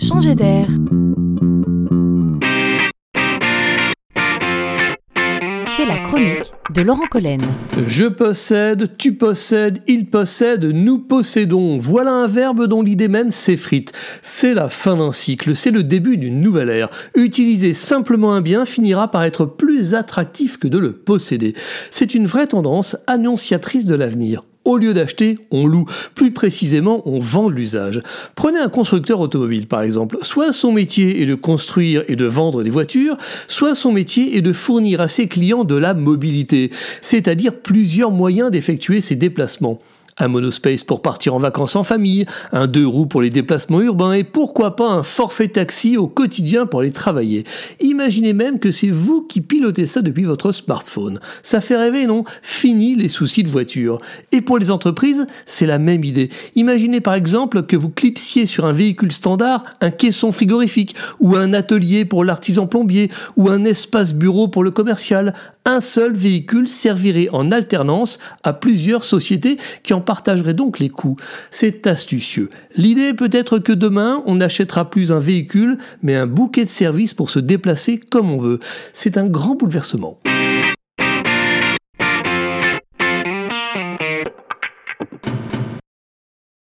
changer d'air. C'est la chronique de Laurent Collen. Je possède, tu possèdes, il possède, nous possédons. Voilà un verbe dont l'idée même s'effrite. C'est la fin d'un cycle, c'est le début d'une nouvelle ère. Utiliser simplement un bien finira par être plus attractif que de le posséder. C'est une vraie tendance annonciatrice de l'avenir. Au lieu d'acheter, on loue. Plus précisément, on vend l'usage. Prenez un constructeur automobile, par exemple. Soit son métier est de construire et de vendre des voitures, soit son métier est de fournir à ses clients de la mobilité, c'est-à-dire plusieurs moyens d'effectuer ses déplacements un monospace pour partir en vacances en famille, un deux roues pour les déplacements urbains et pourquoi pas un forfait taxi au quotidien pour aller travailler. Imaginez même que c'est vous qui pilotez ça depuis votre smartphone. Ça fait rêver, non? Fini les soucis de voiture. Et pour les entreprises, c'est la même idée. Imaginez par exemple que vous clipsiez sur un véhicule standard un caisson frigorifique ou un atelier pour l'artisan plombier ou un espace bureau pour le commercial. Un seul véhicule servirait en alternance à plusieurs sociétés qui en partagerait donc les coûts. C'est astucieux. L'idée peut être que demain, on n'achètera plus un véhicule, mais un bouquet de services pour se déplacer comme on veut. C'est un grand bouleversement.